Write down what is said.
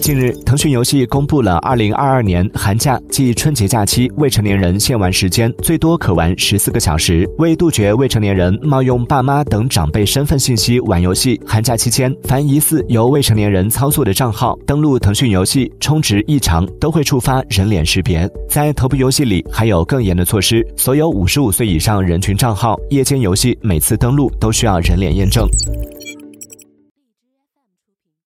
近日腾讯游戏公布了二零二二年寒假即春节假期未成年人限玩时间最多可玩十四个小时。为杜绝未成年人冒用爸妈等长辈身份信息玩游戏寒假期间凡疑似由未成年人操作的账号登录腾讯游戏充值异常都会触发人脸识别。在头部游戏里还有更严的措施所有五十五岁以上人群账号夜间游戏每次登录都需要人脸验证。